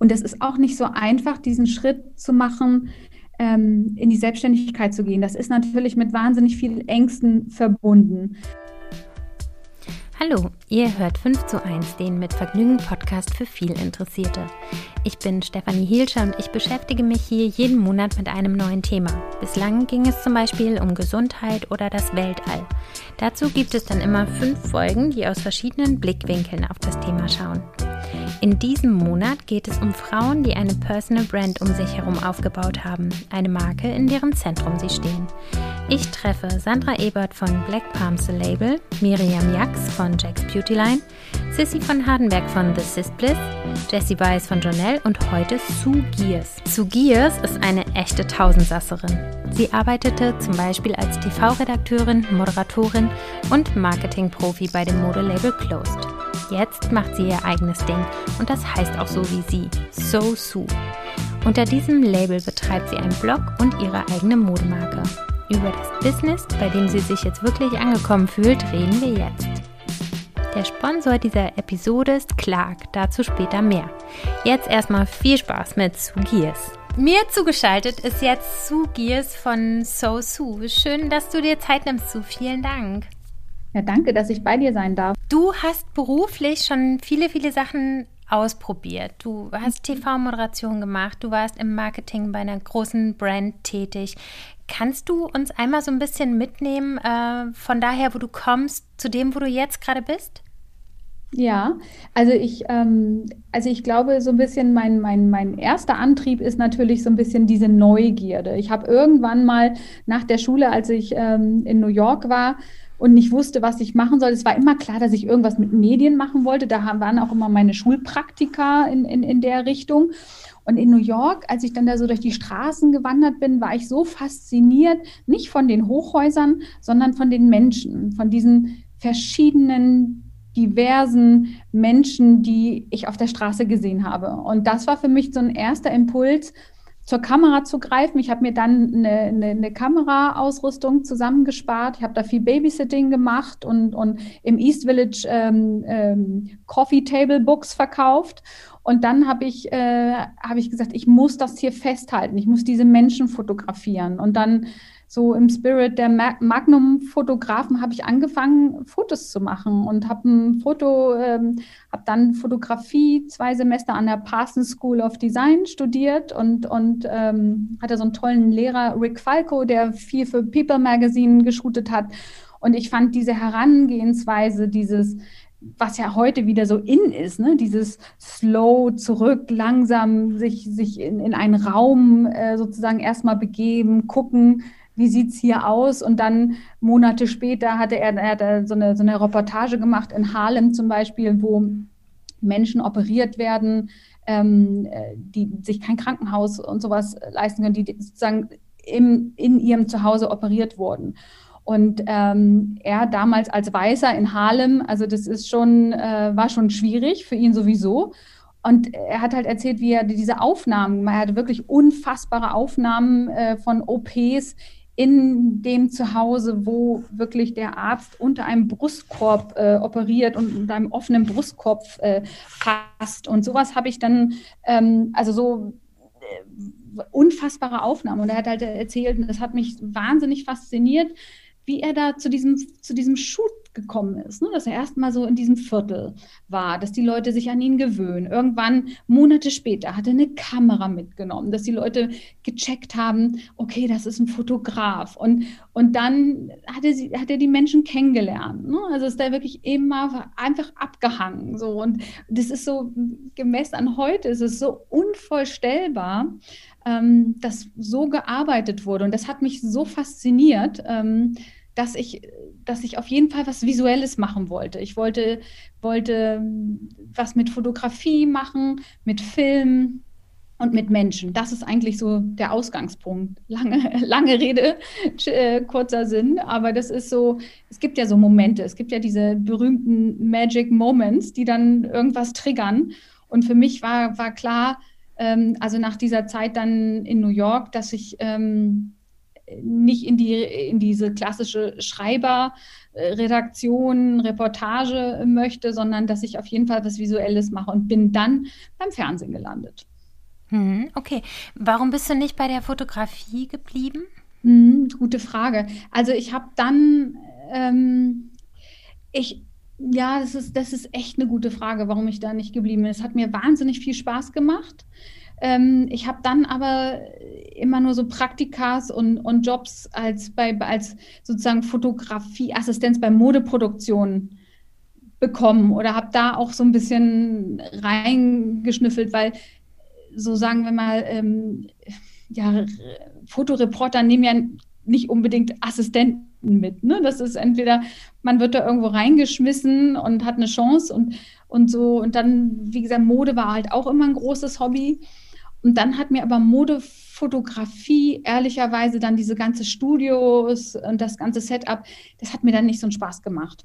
Und es ist auch nicht so einfach, diesen Schritt zu machen, ähm, in die Selbstständigkeit zu gehen. Das ist natürlich mit wahnsinnig vielen Ängsten verbunden. Hallo, ihr hört 5 zu 1, den mit Vergnügen Podcast für viel Interessierte. Ich bin Stefanie Hielscher und ich beschäftige mich hier jeden Monat mit einem neuen Thema. Bislang ging es zum Beispiel um Gesundheit oder das Weltall. Dazu gibt es dann immer fünf Folgen, die aus verschiedenen Blickwinkeln auf das Thema schauen. In diesem Monat geht es um Frauen, die eine Personal Brand um sich herum aufgebaut haben, eine Marke, in deren Zentrum sie stehen. Ich treffe Sandra Ebert von Black Palms The Label, Miriam Jax von Jack's Beauty Line, Sissy von Hardenberg von The Sis Bliss, Jessie Weiss von Jonelle und heute Sue Gears. Sue Gears ist eine echte Tausendsasserin. Sie arbeitete zum Beispiel als TV-Redakteurin, Moderatorin und Marketingprofi bei dem Modelabel Closed. Jetzt macht sie ihr eigenes Ding und das heißt auch so wie sie, So Sue. Unter diesem Label betreibt sie einen Blog und ihre eigene Modemarke. Über das Business, bei dem sie sich jetzt wirklich angekommen fühlt, reden wir jetzt. Der Sponsor dieser Episode ist Clark, dazu später mehr. Jetzt erstmal viel Spaß mit Sue Gears. Mir zugeschaltet ist jetzt Sue Gears von So Sue. Schön, dass du dir Zeit nimmst, Sue. Vielen Dank. Ja, danke, dass ich bei dir sein darf. Du hast beruflich schon viele, viele Sachen ausprobiert. Du hast mhm. TV-Moderation gemacht, du warst im Marketing bei einer großen Brand tätig. Kannst du uns einmal so ein bisschen mitnehmen äh, von daher, wo du kommst, zu dem, wo du jetzt gerade bist? Ja, also ich, ähm, also ich glaube, so ein bisschen mein, mein, mein erster Antrieb ist natürlich so ein bisschen diese Neugierde. Ich habe irgendwann mal nach der Schule, als ich ähm, in New York war, und nicht wusste, was ich machen soll. Es war immer klar, dass ich irgendwas mit Medien machen wollte. Da waren auch immer meine Schulpraktika in, in, in der Richtung. Und in New York, als ich dann da so durch die Straßen gewandert bin, war ich so fasziniert, nicht von den Hochhäusern, sondern von den Menschen, von diesen verschiedenen, diversen Menschen, die ich auf der Straße gesehen habe. Und das war für mich so ein erster Impuls, zur Kamera zu greifen. Ich habe mir dann eine, eine, eine Kameraausrüstung zusammengespart. Ich habe da viel Babysitting gemacht und, und im East Village ähm, ähm, Coffee Table Books verkauft. Und dann habe ich, äh, hab ich gesagt, ich muss das hier festhalten. Ich muss diese Menschen fotografieren. Und dann so im Spirit der Magnum-Fotografen habe ich angefangen, Fotos zu machen und habe ein Foto, ähm, habe dann Fotografie zwei Semester an der Parsons School of Design studiert und, und ähm, hatte so einen tollen Lehrer, Rick Falco, der viel für People Magazine geshootet hat. Und ich fand diese Herangehensweise, dieses was ja heute wieder so in ist, ne? dieses slow zurück, langsam sich, sich in, in einen Raum äh, sozusagen erstmal begeben, gucken, wie sieht es hier aus? Und dann Monate später hatte er, er hatte so, eine, so eine Reportage gemacht in Harlem zum Beispiel, wo Menschen operiert werden, ähm, die sich kein Krankenhaus und sowas leisten können, die sozusagen im, in ihrem Zuhause operiert wurden. Und ähm, er damals als Weißer in Harlem, also das ist schon, äh, war schon schwierig für ihn sowieso. Und er hat halt erzählt, wie er diese Aufnahmen, er hatte wirklich unfassbare Aufnahmen äh, von OPs in dem Zuhause, wo wirklich der Arzt unter einem Brustkorb äh, operiert und unter einem offenen Brustkorb äh. Und sowas habe ich dann, ähm, also so äh, unfassbare Aufnahmen. Und er hat halt erzählt, und das hat mich wahnsinnig fasziniert, wie er da zu diesem, zu diesem Shoot gekommen ist, ne? dass er erstmal so in diesem Viertel war, dass die Leute sich an ihn gewöhnen. Irgendwann, Monate später, hat er eine Kamera mitgenommen, dass die Leute gecheckt haben, okay, das ist ein Fotograf. Und, und dann hat er, sie, hat er die Menschen kennengelernt. Ne? Also ist da wirklich immer einfach abgehangen. So. Und das ist so, gemessen an heute, ist es so unvorstellbar, ähm, dass so gearbeitet wurde. Und das hat mich so fasziniert. Ähm, dass ich, dass ich auf jeden Fall was Visuelles machen wollte. Ich wollte, wollte ähm, was mit Fotografie machen, mit Film und mit Menschen. Das ist eigentlich so der Ausgangspunkt. Lange, lange Rede, äh, kurzer Sinn, aber das ist so, es gibt ja so Momente, es gibt ja diese berühmten Magic Moments, die dann irgendwas triggern. Und für mich war, war klar, ähm, also nach dieser Zeit dann in New York, dass ich ähm, nicht in, die, in diese klassische Schreiber, äh, Redaktion, Reportage möchte, sondern dass ich auf jeden Fall was Visuelles mache und bin dann beim Fernsehen gelandet. Hm, okay. Warum bist du nicht bei der Fotografie geblieben? Hm, gute Frage. Also ich habe dann, ähm, ich, ja, das ist, das ist echt eine gute Frage, warum ich da nicht geblieben bin. Es hat mir wahnsinnig viel Spaß gemacht. Ähm, ich habe dann aber immer nur so Praktikas und, und Jobs als, bei, als sozusagen Fotografieassistenz bei Modeproduktionen bekommen oder habe da auch so ein bisschen reingeschnüffelt, weil so sagen wir mal, ähm, ja, Fotoreporter nehmen ja nicht unbedingt Assistenten mit. Ne? Das ist entweder, man wird da irgendwo reingeschmissen und hat eine Chance und, und so. Und dann, wie gesagt, Mode war halt auch immer ein großes Hobby. Und dann hat mir aber Modefotografie, ehrlicherweise dann diese ganze Studios und das ganze Setup, das hat mir dann nicht so einen Spaß gemacht.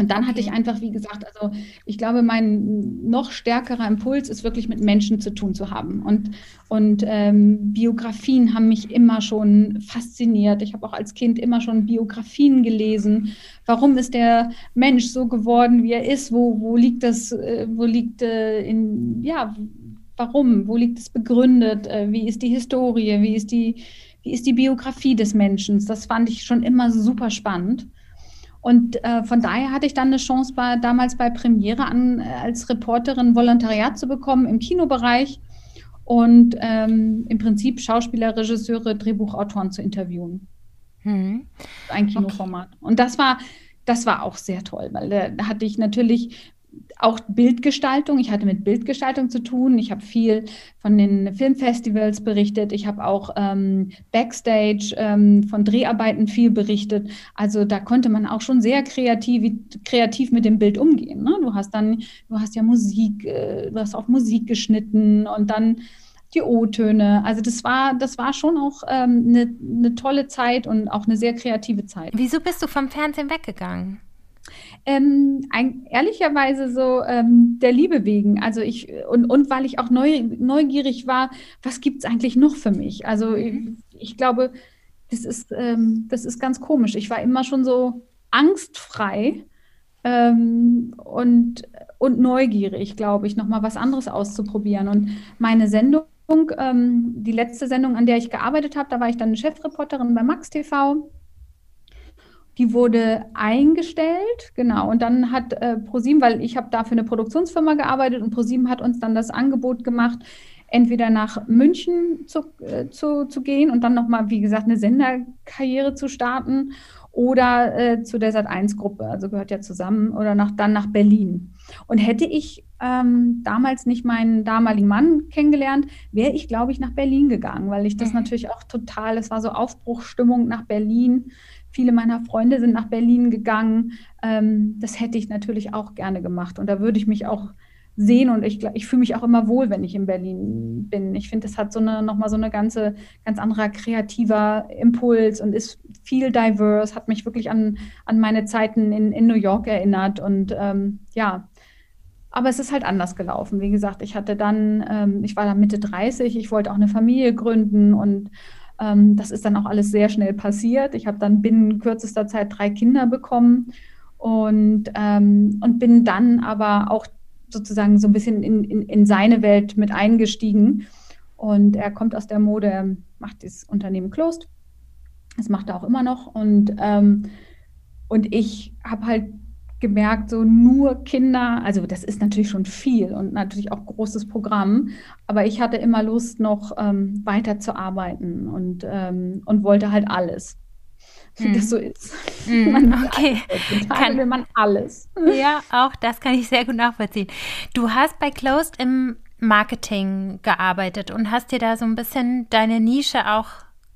Und dann hatte ich einfach, wie gesagt, also ich glaube, mein noch stärkerer Impuls ist wirklich mit Menschen zu tun zu haben. Und, und ähm, Biografien haben mich immer schon fasziniert. Ich habe auch als Kind immer schon Biografien gelesen. Warum ist der Mensch so geworden, wie er ist? Wo, wo liegt das, äh, wo liegt äh, in, ja, warum? Wo liegt es begründet? Äh, wie ist die Historie? Wie ist die, wie ist die Biografie des Menschen? Das fand ich schon immer super spannend. Und äh, von daher hatte ich dann eine Chance, bei, damals bei Premiere an, äh, als Reporterin Volontariat zu bekommen im Kinobereich und ähm, im Prinzip Schauspieler, Regisseure, Drehbuchautoren zu interviewen. Hm. Ein Kinoformat. Okay. Und das war, das war auch sehr toll, weil da hatte ich natürlich auch Bildgestaltung. Ich hatte mit Bildgestaltung zu tun. Ich habe viel von den Filmfestivals berichtet. Ich habe auch ähm, Backstage ähm, von Dreharbeiten viel berichtet. Also da konnte man auch schon sehr kreativ, kreativ mit dem Bild umgehen. Ne? Du hast dann, du hast ja Musik, äh, du hast auch Musik geschnitten und dann die O-Töne. Also das war, das war schon auch eine ähm, ne, ne tolle Zeit und auch eine sehr kreative Zeit. Wieso bist du vom Fernsehen weggegangen? Ähm, ein, ehrlicherweise so ähm, der Liebe wegen. Also ich und, und weil ich auch neu, neugierig war, was gibt es eigentlich noch für mich? Also mhm. ich, ich, glaube, das ist, ähm, das ist ganz komisch. Ich war immer schon so angstfrei ähm, und, und neugierig, glaube ich, nochmal was anderes auszuprobieren. Und meine Sendung, ähm, die letzte Sendung, an der ich gearbeitet habe, da war ich dann Chefreporterin bei Max TV die wurde eingestellt, genau. Und dann hat äh, ProSieben, weil ich habe da für eine Produktionsfirma gearbeitet und ProSieben hat uns dann das Angebot gemacht, entweder nach München zu, äh, zu, zu gehen und dann nochmal, wie gesagt, eine Senderkarriere zu starten oder äh, zu der Sat1-Gruppe, also gehört ja zusammen, oder nach, dann nach Berlin. Und hätte ich ähm, damals nicht meinen damaligen Mann kennengelernt, wäre ich, glaube ich, nach Berlin gegangen, weil ich das mhm. natürlich auch total, es war so Aufbruchstimmung nach Berlin. Viele meiner Freunde sind nach Berlin gegangen. Ähm, das hätte ich natürlich auch gerne gemacht. Und da würde ich mich auch sehen und ich, ich fühle mich auch immer wohl, wenn ich in Berlin bin. Ich finde, das hat so eine nochmal so eine ganze, ganz anderer kreativer Impuls und ist viel diverse, hat mich wirklich an, an meine Zeiten in, in New York erinnert. Und ähm, ja, aber es ist halt anders gelaufen. Wie gesagt, ich hatte dann, ähm, ich war dann Mitte 30, ich wollte auch eine Familie gründen und ähm, das ist dann auch alles sehr schnell passiert. Ich habe dann binnen kürzester Zeit drei Kinder bekommen und, ähm, und bin dann aber auch sozusagen so ein bisschen in, in, in seine Welt mit eingestiegen. Und er kommt aus der Mode, macht das Unternehmen Closed. Das macht er auch immer noch. Und, ähm, und ich habe halt gemerkt, so nur Kinder, also das ist natürlich schon viel und natürlich auch großes Programm, aber ich hatte immer Lust, noch ähm, weiter zu arbeiten und, ähm, und wollte halt alles. Wie mm. das so ist. Mm, man okay. Kann, will man alles. Ja, auch das kann ich sehr gut nachvollziehen. Du hast bei Closed im Marketing gearbeitet und hast dir da so ein bisschen deine Nische auch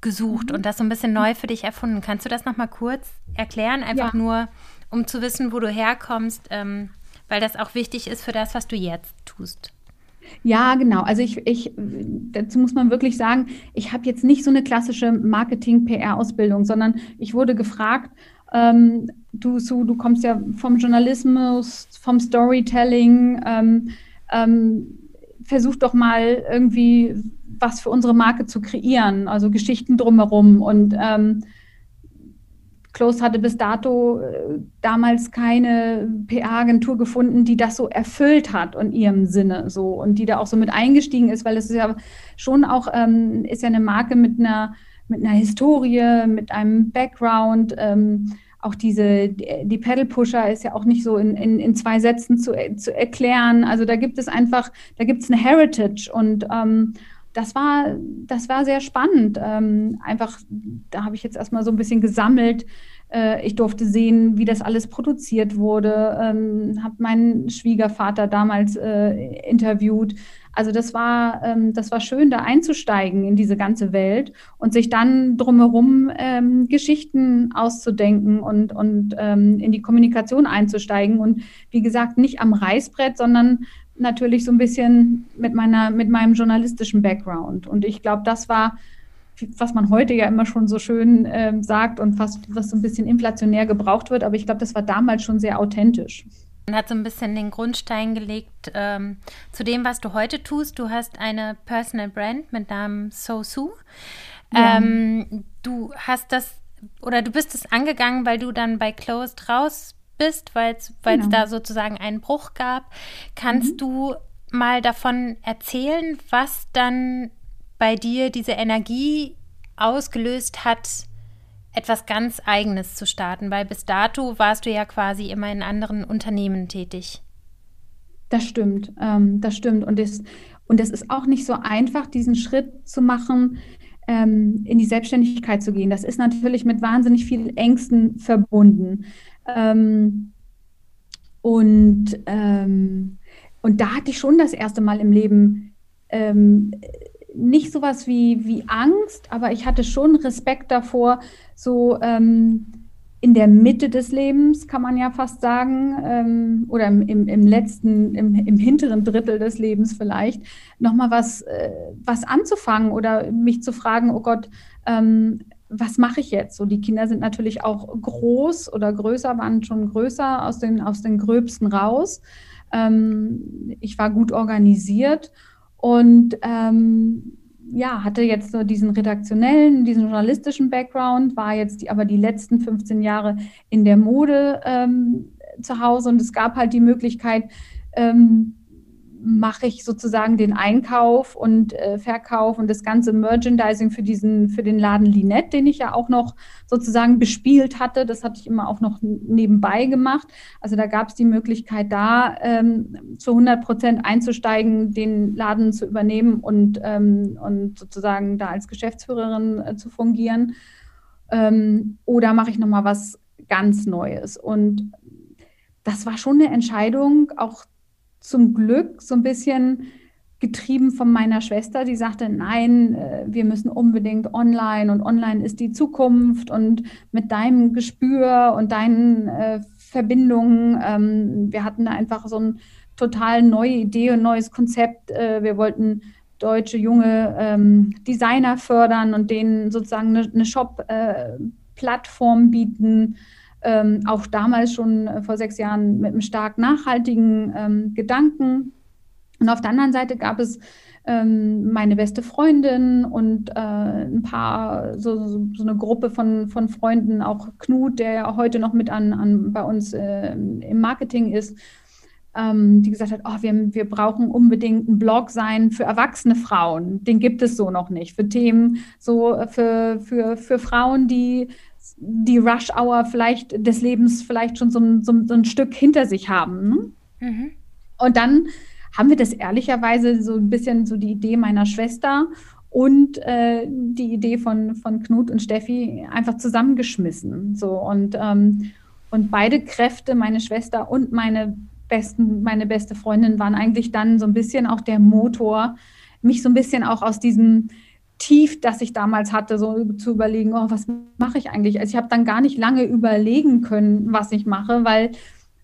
gesucht mhm. und das so ein bisschen neu für dich erfunden. Kannst du das nochmal kurz erklären? Einfach ja. nur um zu wissen, wo du herkommst, ähm, weil das auch wichtig ist für das, was du jetzt tust. Ja, genau. Also ich, ich, dazu muss man wirklich sagen, ich habe jetzt nicht so eine klassische Marketing-PR-Ausbildung, sondern ich wurde gefragt, ähm, du, so, du kommst ja vom Journalismus, vom Storytelling, ähm, ähm, versuch doch mal irgendwie was für unsere Marke zu kreieren, also Geschichten drumherum und ähm, Close hatte bis dato äh, damals keine PR-Agentur gefunden, die das so erfüllt hat in ihrem Sinne so und die da auch so mit eingestiegen ist, weil es ist ja schon auch ähm, ist ja eine Marke mit einer mit einer Historie, mit einem Background. Ähm, auch diese, die Pedal Pusher ist ja auch nicht so in, in, in zwei Sätzen zu, zu erklären. Also da gibt es einfach, da gibt es eine Heritage und ähm, das war, das war sehr spannend. Ähm, einfach, da habe ich jetzt erstmal so ein bisschen gesammelt. Äh, ich durfte sehen, wie das alles produziert wurde, ähm, habe meinen Schwiegervater damals äh, interviewt. Also das war, ähm, das war schön, da einzusteigen in diese ganze Welt und sich dann drumherum ähm, Geschichten auszudenken und, und ähm, in die Kommunikation einzusteigen. Und wie gesagt, nicht am Reißbrett, sondern natürlich so ein bisschen mit meiner, mit meinem journalistischen Background. Und ich glaube, das war, was man heute ja immer schon so schön äh, sagt und fast was so ein bisschen inflationär gebraucht wird, aber ich glaube, das war damals schon sehr authentisch. Man hat so ein bisschen den Grundstein gelegt ähm, zu dem, was du heute tust. Du hast eine Personal Brand mit Namen SoSu. Ja. Ähm, du hast das oder du bist es angegangen, weil du dann bei Closed raus bist, weil es genau. da sozusagen einen Bruch gab. Kannst mhm. du mal davon erzählen, was dann bei dir diese Energie ausgelöst hat, etwas ganz Eigenes zu starten? Weil bis dato warst du ja quasi immer in anderen Unternehmen tätig. Das stimmt, ähm, das stimmt. Und es, und es ist auch nicht so einfach, diesen Schritt zu machen, ähm, in die Selbstständigkeit zu gehen. Das ist natürlich mit wahnsinnig vielen Ängsten verbunden. Ähm, und, ähm, und da hatte ich schon das erste Mal im Leben ähm, nicht sowas wie, wie Angst, aber ich hatte schon Respekt davor, so ähm, in der Mitte des Lebens, kann man ja fast sagen, ähm, oder im, im, im letzten, im, im, hinteren Drittel des Lebens vielleicht, nochmal was, äh, was anzufangen oder mich zu fragen, oh Gott, ähm, was mache ich jetzt? So, die Kinder sind natürlich auch groß oder größer, waren schon größer aus den, aus den Gröbsten raus. Ähm, ich war gut organisiert und ähm, ja, hatte jetzt so diesen redaktionellen, diesen journalistischen Background, war jetzt die, aber die letzten 15 Jahre in der Mode ähm, zu Hause und es gab halt die Möglichkeit, ähm, mache ich sozusagen den Einkauf und äh, Verkauf und das ganze Merchandising für diesen, für den Laden Linette, den ich ja auch noch sozusagen bespielt hatte. Das hatte ich immer auch noch nebenbei gemacht. Also da gab es die Möglichkeit, da ähm, zu 100 Prozent einzusteigen, den Laden zu übernehmen und, ähm, und sozusagen da als Geschäftsführerin äh, zu fungieren. Ähm, oder mache ich nochmal was ganz Neues? Und das war schon eine Entscheidung, auch zum Glück so ein bisschen getrieben von meiner Schwester, die sagte, nein, äh, wir müssen unbedingt online und online ist die Zukunft und mit deinem Gespür und deinen äh, Verbindungen. Ähm, wir hatten da einfach so eine total neue Idee und neues Konzept. Äh, wir wollten deutsche junge ähm, Designer fördern und denen sozusagen eine, eine Shop-Plattform äh, bieten ähm, auch damals schon äh, vor sechs Jahren mit einem stark nachhaltigen ähm, Gedanken. Und auf der anderen Seite gab es ähm, meine beste Freundin und äh, ein paar, so, so, so, eine Gruppe von, von Freunden, auch Knut, der ja heute noch mit an, an bei uns äh, im Marketing ist, ähm, die gesagt hat, oh, wir, wir brauchen unbedingt einen Blog sein für erwachsene Frauen. Den gibt es so noch nicht. Für Themen, so äh, für, für, für Frauen, die die Rush-Hour vielleicht des Lebens vielleicht schon so ein, so, so ein Stück hinter sich haben. Ne? Mhm. Und dann haben wir das ehrlicherweise so ein bisschen so die Idee meiner Schwester und äh, die Idee von, von Knut und Steffi einfach zusammengeschmissen. So und, ähm, und beide Kräfte, meine Schwester und meine besten, meine beste Freundin, waren eigentlich dann so ein bisschen auch der Motor, mich so ein bisschen auch aus diesem Tief, das ich damals hatte, so zu überlegen, oh, was mache ich eigentlich? Also ich habe dann gar nicht lange überlegen können, was ich mache, weil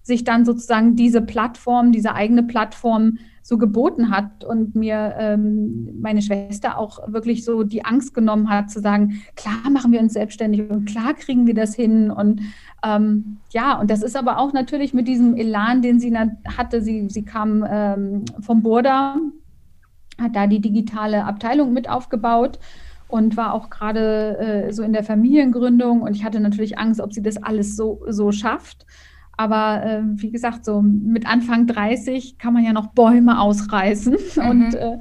sich dann sozusagen diese Plattform, diese eigene Plattform so geboten hat und mir ähm, meine Schwester auch wirklich so die Angst genommen hat, zu sagen, klar machen wir uns selbstständig und klar kriegen wir das hin. Und ähm, ja, und das ist aber auch natürlich mit diesem Elan, den sie hatte. Sie, sie kam ähm, vom Burda, hat da die digitale Abteilung mit aufgebaut und war auch gerade äh, so in der Familiengründung und ich hatte natürlich Angst, ob sie das alles so, so schafft. Aber äh, wie gesagt, so mit Anfang 30 kann man ja noch Bäume ausreißen. Mhm. Und, äh,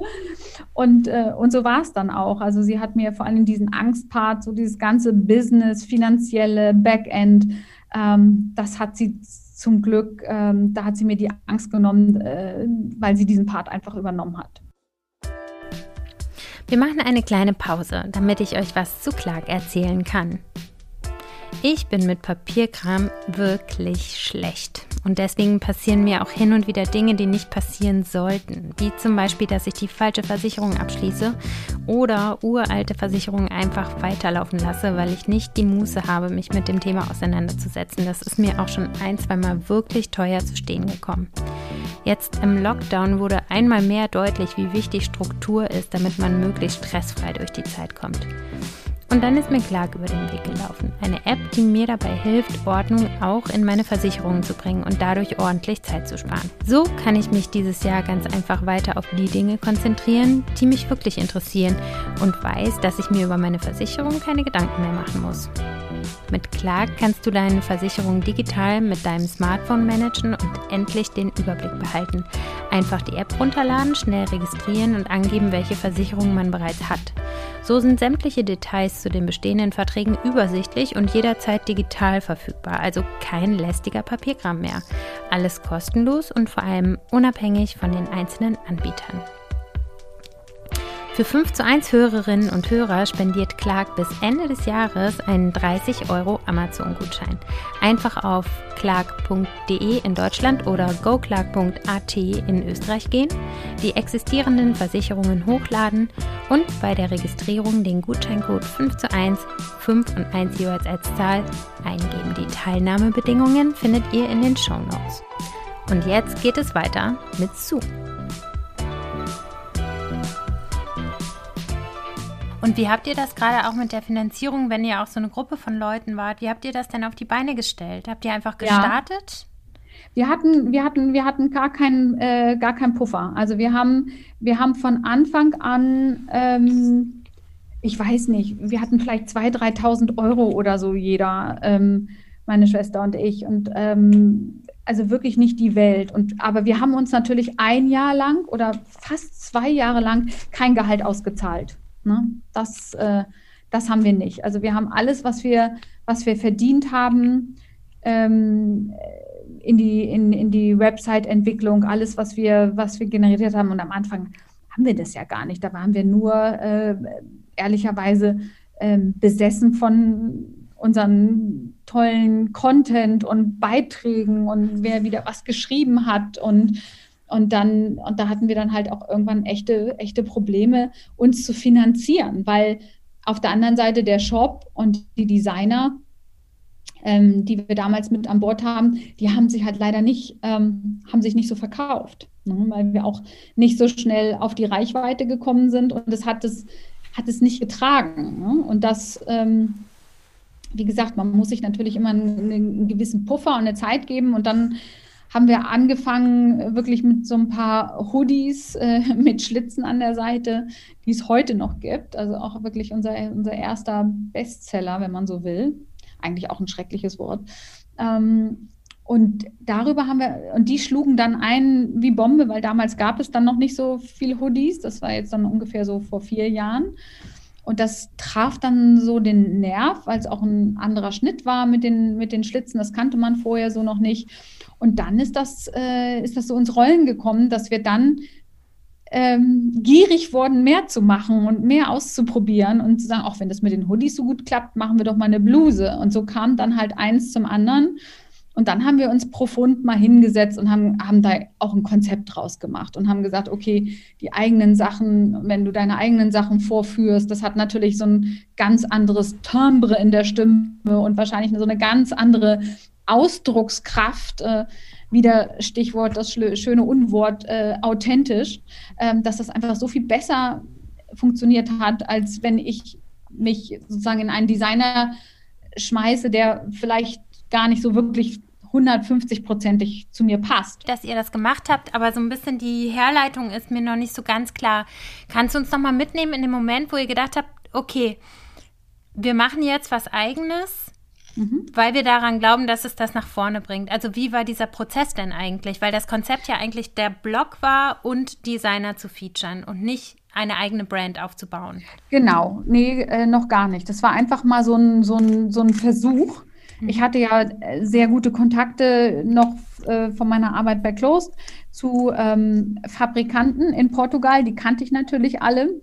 und, äh, und so war es dann auch. Also sie hat mir vor allem diesen Angstpart, so dieses ganze Business, finanzielle Backend, ähm, das hat sie zum Glück, ähm, da hat sie mir die Angst genommen, äh, weil sie diesen Part einfach übernommen hat. Wir machen eine kleine Pause, damit ich euch was zu Clark erzählen kann. Ich bin mit Papierkram wirklich schlecht. Und deswegen passieren mir auch hin und wieder Dinge, die nicht passieren sollten. Wie zum Beispiel, dass ich die falsche Versicherung abschließe oder uralte Versicherungen einfach weiterlaufen lasse, weil ich nicht die Muße habe, mich mit dem Thema auseinanderzusetzen. Das ist mir auch schon ein, zweimal wirklich teuer zu stehen gekommen. Jetzt im Lockdown wurde einmal mehr deutlich, wie wichtig Struktur ist, damit man möglichst stressfrei durch die Zeit kommt. Und dann ist mir Clark über den Weg gelaufen. Eine App, die mir dabei hilft, Ordnung auch in meine Versicherungen zu bringen und dadurch ordentlich Zeit zu sparen. So kann ich mich dieses Jahr ganz einfach weiter auf die Dinge konzentrieren, die mich wirklich interessieren und weiß, dass ich mir über meine Versicherung keine Gedanken mehr machen muss. Mit Clark kannst du deine Versicherung digital mit deinem Smartphone managen und endlich den Überblick behalten. Einfach die App runterladen, schnell registrieren und angeben, welche Versicherung man bereits hat. So sind sämtliche Details zu den bestehenden Verträgen übersichtlich und jederzeit digital verfügbar, also kein lästiger Papierkram mehr. Alles kostenlos und vor allem unabhängig von den einzelnen Anbietern. Für 5 zu 1 Hörerinnen und Hörer spendiert Clark bis Ende des Jahres einen 30 Euro Amazon-Gutschein. Einfach auf clark.de in Deutschland oder goclark.at in Österreich gehen, die existierenden Versicherungen hochladen und bei der Registrierung den Gutscheincode 5 zu 1, 5 und 1 jeweils als Zahl eingeben. Die Teilnahmebedingungen findet ihr in den Show Notes. Und jetzt geht es weiter mit Sue. Und wie habt ihr das gerade auch mit der Finanzierung, wenn ihr auch so eine Gruppe von Leuten wart, wie habt ihr das denn auf die Beine gestellt? Habt ihr einfach gestartet? Ja. Wir hatten, wir hatten, wir hatten gar keinen, äh, gar keinen Puffer. Also wir haben, wir haben von Anfang an, ähm, ich weiß nicht, wir hatten vielleicht 2.000, 3.000 Euro oder so jeder, ähm, meine Schwester und ich. Und ähm, also wirklich nicht die Welt. Und, aber wir haben uns natürlich ein Jahr lang oder fast zwei Jahre lang kein Gehalt ausgezahlt. Ne? Das, äh, das haben wir nicht. Also wir haben alles, was wir, was wir verdient haben, ähm, in die, in, in die Website-Entwicklung, alles, was wir, was wir generiert haben. Und am Anfang haben wir das ja gar nicht. Da waren wir nur äh, ehrlicherweise äh, besessen von unseren tollen Content und Beiträgen und wer wieder was geschrieben hat und und dann, und da hatten wir dann halt auch irgendwann echte, echte Probleme, uns zu finanzieren, weil auf der anderen Seite der Shop und die Designer, ähm, die wir damals mit an Bord haben, die haben sich halt leider nicht, ähm, haben sich nicht so verkauft, ne, weil wir auch nicht so schnell auf die Reichweite gekommen sind und das hat es, hat es nicht getragen. Ne? Und das, ähm, wie gesagt, man muss sich natürlich immer einen, einen gewissen Puffer und eine Zeit geben und dann haben wir angefangen äh, wirklich mit so ein paar Hoodies äh, mit Schlitzen an der Seite, die es heute noch gibt. Also auch wirklich unser, unser erster Bestseller, wenn man so will. Eigentlich auch ein schreckliches Wort. Ähm, und darüber haben wir, und die schlugen dann ein wie Bombe, weil damals gab es dann noch nicht so viel Hoodies. Das war jetzt dann ungefähr so vor vier Jahren. Und das traf dann so den Nerv, weil es auch ein anderer Schnitt war mit den, mit den Schlitzen. Das kannte man vorher so noch nicht. Und dann ist das, äh, ist das so ins Rollen gekommen, dass wir dann ähm, gierig wurden, mehr zu machen und mehr auszuprobieren und zu sagen, auch wenn das mit den Hoodies so gut klappt, machen wir doch mal eine Bluse. Und so kam dann halt eins zum anderen. Und dann haben wir uns profund mal hingesetzt und haben, haben da auch ein Konzept draus gemacht und haben gesagt, okay, die eigenen Sachen, wenn du deine eigenen Sachen vorführst, das hat natürlich so ein ganz anderes Timbre in der Stimme und wahrscheinlich so eine ganz andere Ausdruckskraft, äh, wieder Stichwort das schöne Unwort, äh, authentisch, äh, dass das einfach so viel besser funktioniert hat, als wenn ich mich sozusagen in einen Designer schmeiße, der vielleicht gar nicht so wirklich 150-prozentig zu mir passt. Dass ihr das gemacht habt, aber so ein bisschen die Herleitung ist mir noch nicht so ganz klar. Kannst du uns noch mal mitnehmen in dem Moment, wo ihr gedacht habt, okay, wir machen jetzt was eigenes, mhm. weil wir daran glauben, dass es das nach vorne bringt. Also wie war dieser Prozess denn eigentlich? Weil das Konzept ja eigentlich der Blog war und Designer zu featuren und nicht eine eigene Brand aufzubauen. Genau, nee, äh, noch gar nicht. Das war einfach mal so ein, so ein, so ein Versuch. Ich mhm. hatte ja äh, sehr gute Kontakte noch äh, von meiner Arbeit bei Closed zu ähm, Fabrikanten in Portugal, die kannte ich natürlich alle.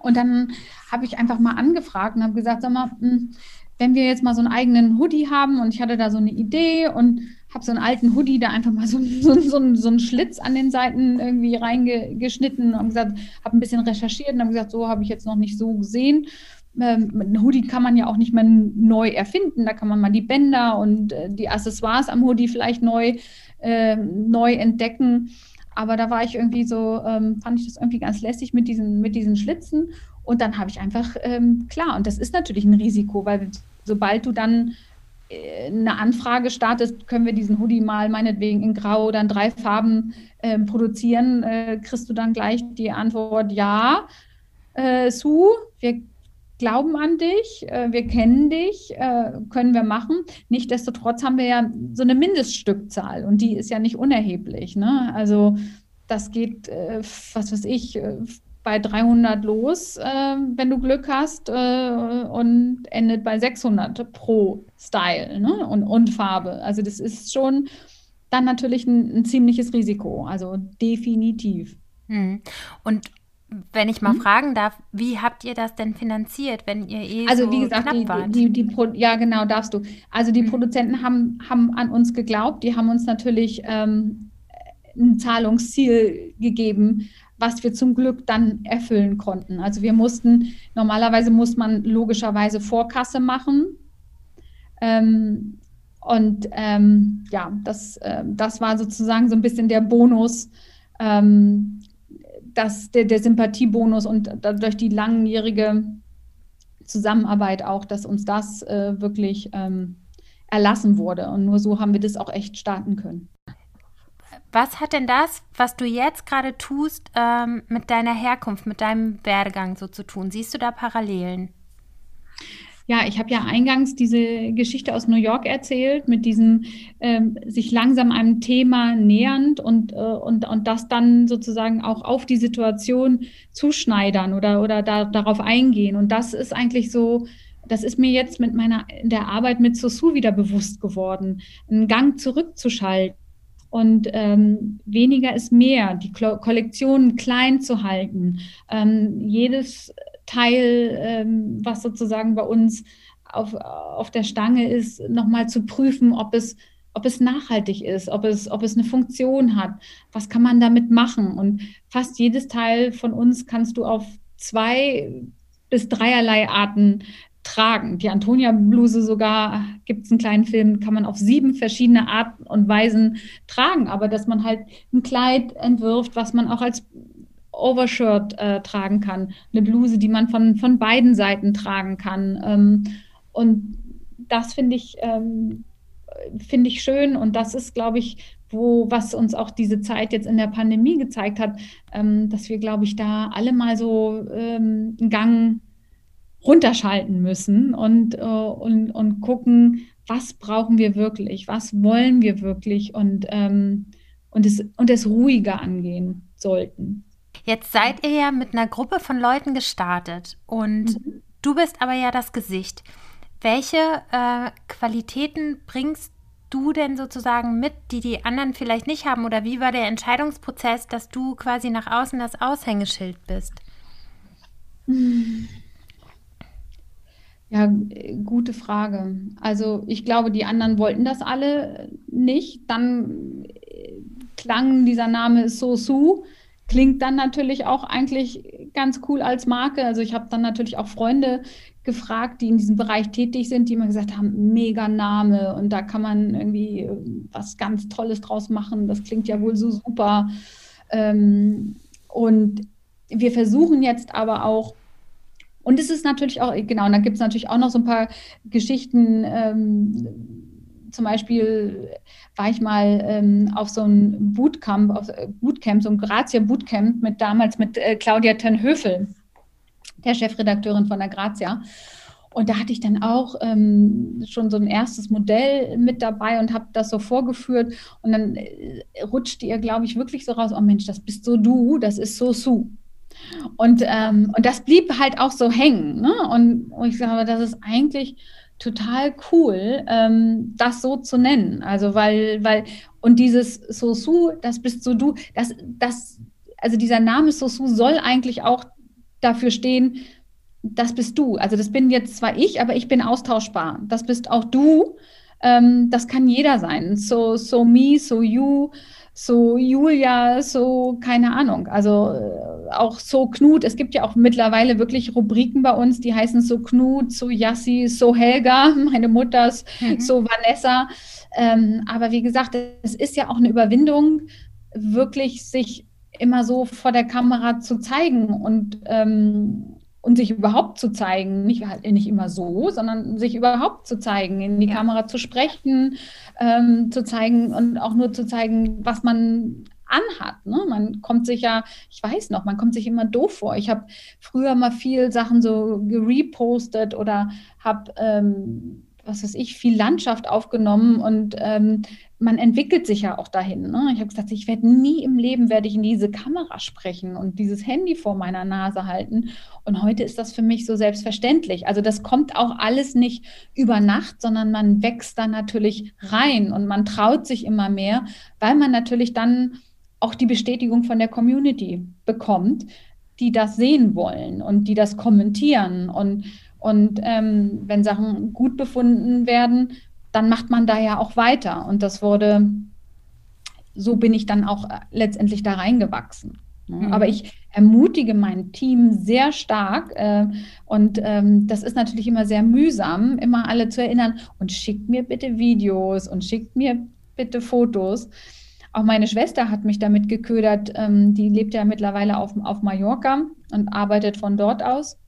Und dann habe ich einfach mal angefragt und habe gesagt, sag mal, hm, wenn wir jetzt mal so einen eigenen Hoodie haben und ich hatte da so eine Idee und habe so einen alten Hoodie, da einfach mal so, so, so, so einen Schlitz an den Seiten irgendwie reingeschnitten und gesagt, habe ein bisschen recherchiert und habe gesagt, so habe ich jetzt noch nicht so gesehen. Ähm, ein Hoodie kann man ja auch nicht mehr neu erfinden. Da kann man mal die Bänder und äh, die Accessoires am Hoodie vielleicht neu, äh, neu entdecken. Aber da war ich irgendwie so, ähm, fand ich das irgendwie ganz lässig mit diesen, mit diesen Schlitzen. Und dann habe ich einfach, ähm, klar, und das ist natürlich ein Risiko, weil sobald du dann äh, eine Anfrage startest, können wir diesen Hoodie mal meinetwegen in Grau oder in drei Farben äh, produzieren, äh, kriegst du dann gleich die Antwort, ja, äh, Sue, wir glauben an dich, äh, wir kennen dich, äh, können wir machen. Nichtsdestotrotz haben wir ja so eine Mindeststückzahl und die ist ja nicht unerheblich. Ne? Also das geht, äh, was weiß ich, bei 300 los, wenn du Glück hast und endet bei 600 pro Style ne? und, und Farbe. Also das ist schon dann natürlich ein, ein ziemliches Risiko, also definitiv. Hm. Und wenn ich mal mhm. fragen darf, wie habt ihr das denn finanziert, wenn ihr eh also so wie gesagt, die, die, die, die, ja genau darfst du. Also die mhm. Produzenten haben, haben an uns geglaubt, die haben uns natürlich ähm, ein Zahlungsziel gegeben, was wir zum Glück dann erfüllen konnten. Also wir mussten normalerweise muss man logischerweise Vorkasse machen. Ähm, und ähm, ja, das, äh, das war sozusagen so ein bisschen der Bonus, ähm, dass der, der Sympathiebonus und durch die langjährige Zusammenarbeit auch, dass uns das äh, wirklich ähm, erlassen wurde. Und nur so haben wir das auch echt starten können. Was hat denn das, was du jetzt gerade tust, ähm, mit deiner Herkunft, mit deinem Werdegang so zu tun? Siehst du da Parallelen? Ja, ich habe ja eingangs diese Geschichte aus New York erzählt, mit diesem ähm, sich langsam einem Thema nähernd und, äh, und, und das dann sozusagen auch auf die Situation zuschneidern oder, oder da, darauf eingehen. Und das ist eigentlich so, das ist mir jetzt mit meiner in der Arbeit mit Sosu wieder bewusst geworden, einen Gang zurückzuschalten und ähm, weniger ist mehr, die Kollektionen klein zu halten, ähm, jedes Teil, ähm, was sozusagen bei uns auf, auf der Stange ist, nochmal zu prüfen, ob es, ob es nachhaltig ist, ob es, ob es eine Funktion hat, was kann man damit machen. Und fast jedes Teil von uns kannst du auf zwei bis dreierlei Arten tragen. Die Antonia-Bluse sogar, gibt es einen kleinen Film, kann man auf sieben verschiedene Arten und Weisen tragen. Aber dass man halt ein Kleid entwirft, was man auch als Overshirt äh, tragen kann, eine Bluse, die man von, von beiden Seiten tragen kann. Ähm, und das finde ich, ähm, finde ich schön und das ist, glaube ich, wo, was uns auch diese Zeit jetzt in der Pandemie gezeigt hat, ähm, dass wir, glaube ich, da alle mal so ähm, einen Gang runterschalten müssen und, äh, und, und gucken, was brauchen wir wirklich, was wollen wir wirklich und, ähm, und, es, und es ruhiger angehen sollten. Jetzt seid ihr ja mit einer Gruppe von Leuten gestartet und mhm. du bist aber ja das Gesicht. Welche äh, Qualitäten bringst du denn sozusagen mit, die die anderen vielleicht nicht haben? Oder wie war der Entscheidungsprozess, dass du quasi nach außen das Aushängeschild bist? Ja, gute Frage. Also ich glaube, die anderen wollten das alle nicht. Dann äh, klang dieser Name Sosu klingt dann natürlich auch eigentlich ganz cool als Marke. Also ich habe dann natürlich auch Freunde gefragt, die in diesem Bereich tätig sind, die immer gesagt haben, mega Name und da kann man irgendwie äh, was ganz Tolles draus machen. Das klingt ja wohl so super. Ähm, und wir versuchen jetzt aber auch, und es ist natürlich auch, genau, und dann gibt es natürlich auch noch so ein paar Geschichten, ähm, zum Beispiel war ich mal ähm, auf so einem Bootcamp, auf, äh, Bootcamp, so ein Grazia Bootcamp mit damals mit äh, Claudia Tenhöfel. der Chefredakteurin von der Grazia. Und da hatte ich dann auch ähm, schon so ein erstes Modell mit dabei und habe das so vorgeführt. Und dann äh, rutschte ihr, glaube ich, wirklich so raus, oh Mensch, das bist so du, das ist so Sue. Und, ähm, und das blieb halt auch so hängen. Ne? Und, und ich sage, das ist eigentlich total cool, ähm, das so zu nennen. Also weil, weil, und dieses Sosu, das bist so du, das, das, also dieser Name Sosu soll eigentlich auch dafür stehen, das bist du. Also das bin jetzt zwar ich, aber ich bin austauschbar. Das bist auch du. Ähm, das kann jeder sein. So, so me, so you, so Julia, so keine Ahnung. Also äh, auch so Knut. Es gibt ja auch mittlerweile wirklich Rubriken bei uns, die heißen so Knut, so Yassi, so Helga, meine Mutters, mhm. so Vanessa. Ähm, aber wie gesagt, es ist ja auch eine Überwindung, wirklich sich immer so vor der Kamera zu zeigen und ähm, und sich überhaupt zu zeigen, nicht, halt nicht immer so, sondern sich überhaupt zu zeigen, in die ja. Kamera zu sprechen, ähm, zu zeigen und auch nur zu zeigen, was man anhat. Ne? Man kommt sich ja, ich weiß noch, man kommt sich immer doof vor. Ich habe früher mal viel Sachen so gerepostet oder habe ähm, was weiß ich, viel Landschaft aufgenommen und ähm, man entwickelt sich ja auch dahin. Ne? Ich habe gesagt, ich werde nie im Leben werde ich in diese Kamera sprechen und dieses Handy vor meiner Nase halten. Und heute ist das für mich so selbstverständlich. Also das kommt auch alles nicht über Nacht, sondern man wächst da natürlich rein und man traut sich immer mehr, weil man natürlich dann auch die Bestätigung von der Community bekommt, die das sehen wollen und die das kommentieren und und ähm, wenn Sachen gut befunden werden, dann macht man da ja auch weiter. Und das wurde, so bin ich dann auch äh, letztendlich da reingewachsen. Ne? Mhm. Aber ich ermutige mein Team sehr stark äh, und ähm, das ist natürlich immer sehr mühsam, immer alle zu erinnern und schickt mir bitte Videos und schickt mir bitte Fotos. Auch meine Schwester hat mich damit geködert, ähm, die lebt ja mittlerweile auf, auf Mallorca und arbeitet von dort aus.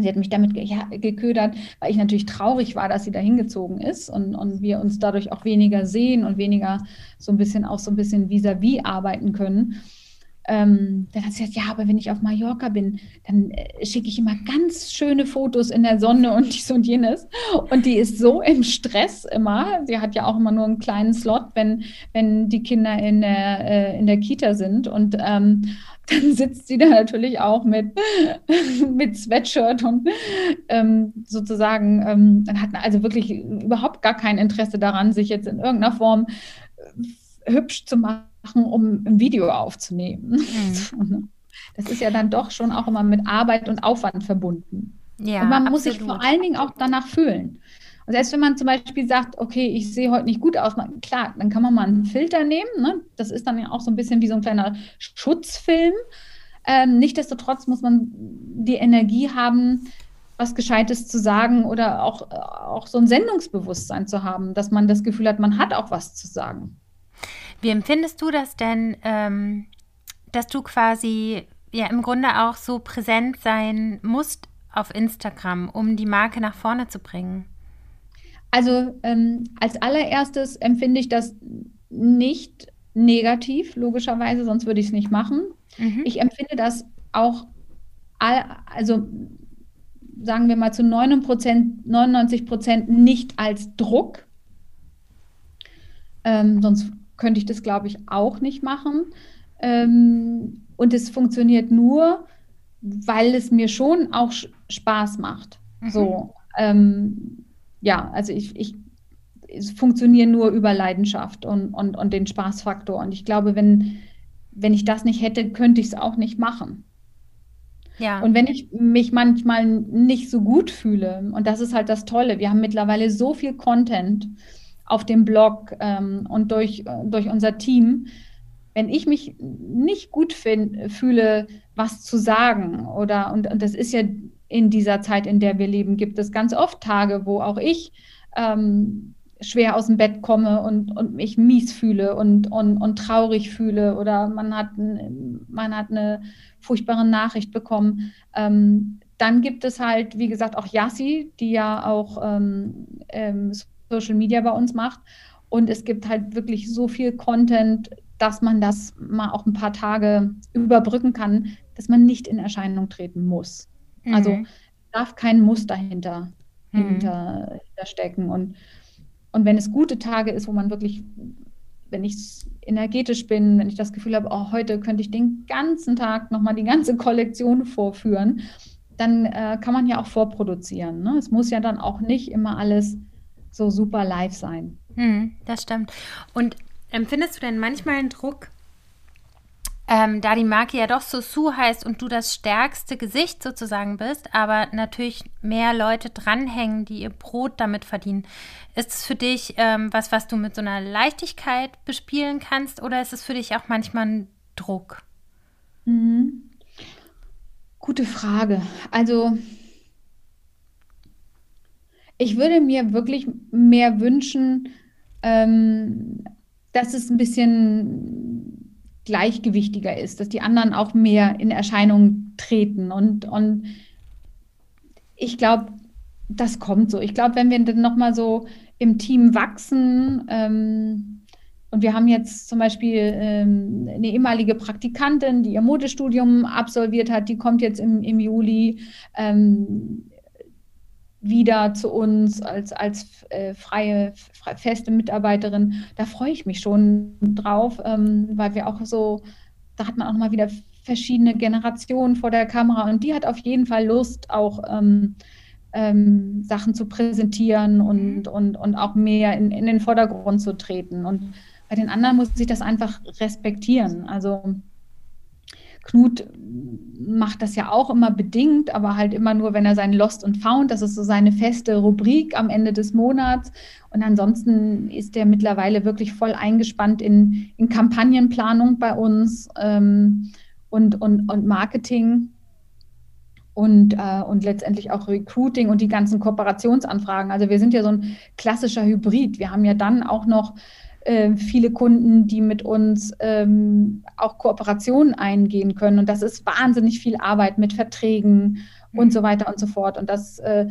Sie hat mich damit geködert, weil ich natürlich traurig war, dass sie da hingezogen ist und, und wir uns dadurch auch weniger sehen und weniger so ein bisschen auch so ein bisschen vis-à-vis -vis arbeiten können. Ähm, dann hat sie gesagt, ja, aber wenn ich auf Mallorca bin, dann äh, schicke ich immer ganz schöne Fotos in der Sonne und dies und jenes. Und die ist so im Stress immer. Sie hat ja auch immer nur einen kleinen Slot, wenn, wenn die Kinder in der, äh, in der Kita sind. Und ähm, dann sitzt sie da natürlich auch mit, mit Sweatshirt und ähm, sozusagen, ähm, dann hat also wirklich überhaupt gar kein Interesse daran, sich jetzt in irgendeiner Form äh, hübsch zu machen, um ein Video aufzunehmen. Mhm. Das ist ja dann doch schon auch immer mit Arbeit und Aufwand verbunden. Ja, und man absolut. muss sich vor allen Dingen auch danach fühlen. Und selbst wenn man zum Beispiel sagt, okay, ich sehe heute nicht gut aus, klar, dann kann man mal einen Filter nehmen. Ne? Das ist dann ja auch so ein bisschen wie so ein kleiner Schutzfilm. Ähm, Nichtsdestotrotz muss man die Energie haben, was Gescheites zu sagen oder auch, auch so ein Sendungsbewusstsein zu haben, dass man das Gefühl hat, man hat auch was zu sagen. Wie empfindest du das denn, ähm, dass du quasi ja im Grunde auch so präsent sein musst auf Instagram, um die Marke nach vorne zu bringen? Also ähm, als allererstes empfinde ich das nicht negativ, logischerweise, sonst würde ich es nicht machen. Mhm. Ich empfinde das auch, all, also sagen wir mal zu 99 Prozent nicht als Druck. Ähm, sonst könnte ich das, glaube ich, auch nicht machen. Ähm, und es funktioniert nur, weil es mir schon auch Spaß macht. Mhm. So. Ähm, ja, also ich, ich funktioniere nur über Leidenschaft und, und, und den Spaßfaktor. Und ich glaube, wenn, wenn ich das nicht hätte, könnte ich es auch nicht machen. Ja. Und wenn ich mich manchmal nicht so gut fühle, und das ist halt das Tolle, wir haben mittlerweile so viel Content auf dem Blog ähm, und durch, durch unser Team, wenn ich mich nicht gut find, fühle, was zu sagen, oder und, und das ist ja in dieser Zeit, in der wir leben, gibt es ganz oft Tage, wo auch ich ähm, schwer aus dem Bett komme und, und mich mies fühle und, und, und traurig fühle oder man hat, man hat eine furchtbare Nachricht bekommen. Ähm, dann gibt es halt, wie gesagt, auch Yassi, die ja auch ähm, ähm, Social Media bei uns macht. Und es gibt halt wirklich so viel Content, dass man das mal auch ein paar Tage überbrücken kann, dass man nicht in Erscheinung treten muss. Also mhm. darf kein Muster hinter, mhm. hinter, hinter stecken. Und, und wenn es gute Tage ist, wo man wirklich, wenn ich energetisch bin, wenn ich das Gefühl habe, oh, heute könnte ich den ganzen Tag nochmal die ganze Kollektion vorführen, dann äh, kann man ja auch vorproduzieren. Ne? Es muss ja dann auch nicht immer alles so super live sein. Hm, das stimmt. Und empfindest du denn manchmal einen Druck, ähm, da die Marke ja doch so Sue heißt und du das stärkste Gesicht sozusagen bist, aber natürlich mehr Leute dranhängen, die ihr Brot damit verdienen. Ist es für dich ähm, was, was du mit so einer Leichtigkeit bespielen kannst oder ist es für dich auch manchmal ein Druck? Mhm. Gute Frage. Also ich würde mir wirklich mehr wünschen, ähm, dass es ein bisschen gleichgewichtiger ist, dass die anderen auch mehr in Erscheinung treten. Und, und ich glaube, das kommt so. Ich glaube, wenn wir dann nochmal so im Team wachsen, ähm, und wir haben jetzt zum Beispiel ähm, eine ehemalige Praktikantin, die ihr Modestudium absolviert hat, die kommt jetzt im, im Juli ähm, wieder zu uns als, als äh, freie, frei, feste Mitarbeiterin. Da freue ich mich schon drauf, ähm, weil wir auch so, da hat man auch mal wieder verschiedene Generationen vor der Kamera und die hat auf jeden Fall Lust, auch ähm, ähm, Sachen zu präsentieren und, und, und auch mehr in, in den Vordergrund zu treten. Und bei den anderen muss ich das einfach respektieren. Also Knut macht das ja auch immer bedingt, aber halt immer nur, wenn er sein Lost und Found, das ist so seine feste Rubrik am Ende des Monats. Und ansonsten ist er mittlerweile wirklich voll eingespannt in, in Kampagnenplanung bei uns ähm, und, und, und Marketing und, äh, und letztendlich auch Recruiting und die ganzen Kooperationsanfragen. Also wir sind ja so ein klassischer Hybrid. Wir haben ja dann auch noch äh, viele Kunden, die mit uns ähm, auch Kooperationen eingehen können. Und das ist wahnsinnig viel Arbeit mit Verträgen mhm. und so weiter und so fort. Und das äh,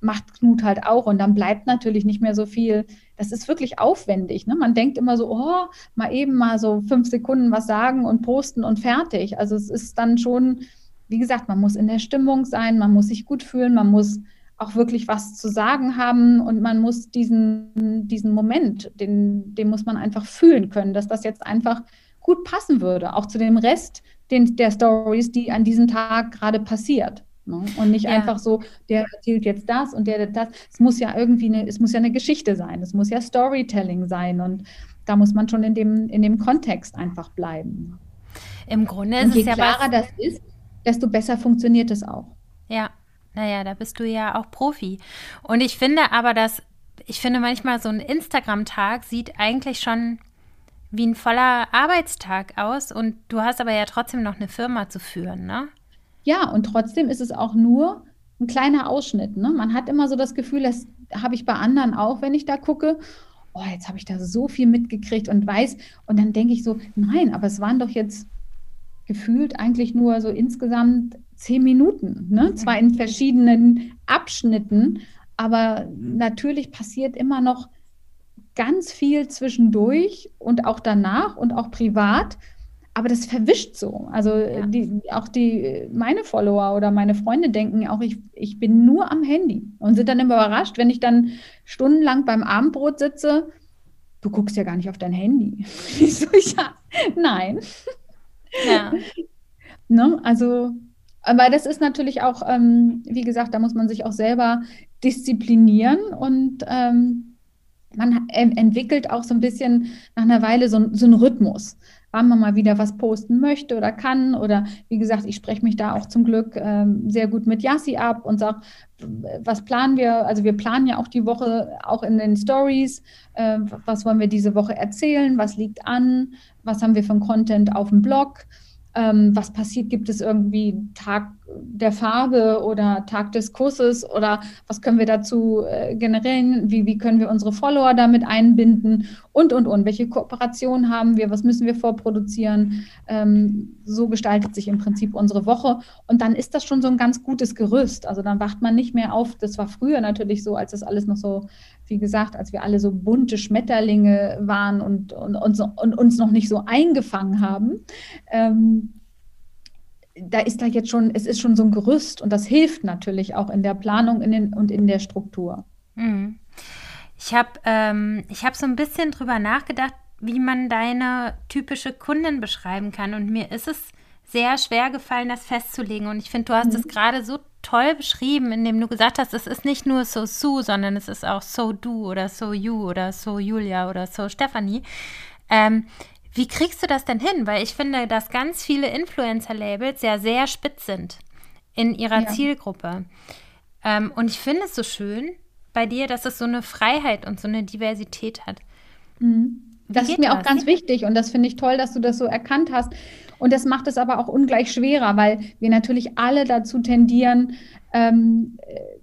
macht Knut halt auch. Und dann bleibt natürlich nicht mehr so viel. Das ist wirklich aufwendig. Ne? Man denkt immer so, oh, mal eben mal so fünf Sekunden was sagen und posten und fertig. Also es ist dann schon, wie gesagt, man muss in der Stimmung sein, man muss sich gut fühlen, man muss auch wirklich was zu sagen haben und man muss diesen, diesen Moment, den, den muss man einfach fühlen können, dass das jetzt einfach gut passen würde, auch zu dem Rest den, der Stories, die an diesem Tag gerade passiert. Ne? Und nicht ja. einfach so, der erzählt jetzt das und der das. Es muss ja irgendwie eine, es muss ja eine Geschichte sein, es muss ja Storytelling sein und da muss man schon in dem, in dem Kontext einfach bleiben. Im Grunde ist und je es ja klarer das ist, desto besser funktioniert es auch. Ja, naja, da bist du ja auch Profi. Und ich finde aber, dass, ich finde manchmal so ein Instagram-Tag sieht eigentlich schon wie ein voller Arbeitstag aus und du hast aber ja trotzdem noch eine Firma zu führen, ne? Ja, und trotzdem ist es auch nur ein kleiner Ausschnitt. Ne? Man hat immer so das Gefühl, das habe ich bei anderen auch, wenn ich da gucke. Oh, jetzt habe ich da so viel mitgekriegt und weiß. Und dann denke ich so, nein, aber es waren doch jetzt gefühlt eigentlich nur so insgesamt zehn Minuten, ne? Mhm. zwar in verschiedenen Abschnitten, aber natürlich passiert immer noch ganz viel zwischendurch und auch danach und auch privat. Aber das verwischt so. Also ja. die, auch die, meine Follower oder meine Freunde denken auch, ich, ich bin nur am Handy und sind dann immer überrascht, wenn ich dann stundenlang beim Abendbrot sitze. Du guckst ja gar nicht auf dein Handy. Ich so, ja, nein. Ja. ne? Also aber das ist natürlich auch, ähm, wie gesagt, da muss man sich auch selber disziplinieren und ähm, man entwickelt auch so ein bisschen nach einer Weile so, so einen Rhythmus, wann man mal wieder was posten möchte oder kann. Oder wie gesagt, ich spreche mich da auch zum Glück ähm, sehr gut mit Yassi ab und sage, was planen wir? Also wir planen ja auch die Woche auch in den Stories. Äh, was wollen wir diese Woche erzählen? Was liegt an? Was haben wir von Content auf dem Blog? Ähm, was passiert, gibt es irgendwie Tag der Farbe oder Tag des Kusses oder was können wir dazu äh, generieren, wie, wie können wir unsere Follower damit einbinden und, und, und. Welche Kooperationen haben wir, was müssen wir vorproduzieren. Ähm, so gestaltet sich im Prinzip unsere Woche und dann ist das schon so ein ganz gutes Gerüst. Also dann wacht man nicht mehr auf, das war früher natürlich so, als das alles noch so wie gesagt, als wir alle so bunte Schmetterlinge waren und, und, und, und uns noch nicht so eingefangen haben, ähm, da ist da jetzt schon, es ist schon so ein Gerüst und das hilft natürlich auch in der Planung in den, und in der Struktur. Mhm. Ich habe ähm, hab so ein bisschen drüber nachgedacht, wie man deine typische Kundin beschreiben kann. Und mir ist es sehr schwer gefallen, das festzulegen. Und ich finde, du hast es mhm. gerade so toll beschrieben, indem du gesagt hast, es ist nicht nur so Sue, sondern es ist auch so du oder so you oder so Julia oder so Stephanie. Ähm, wie kriegst du das denn hin? Weil ich finde, dass ganz viele Influencer-Labels ja sehr spitz sind in ihrer ja. Zielgruppe. Ähm, und ich finde es so schön bei dir, dass es so eine Freiheit und so eine Diversität hat. Mhm. Das ist mir das? auch ganz wichtig und das finde ich toll, dass du das so erkannt hast. Und das macht es aber auch ungleich schwerer, weil wir natürlich alle dazu tendieren, ähm, äh,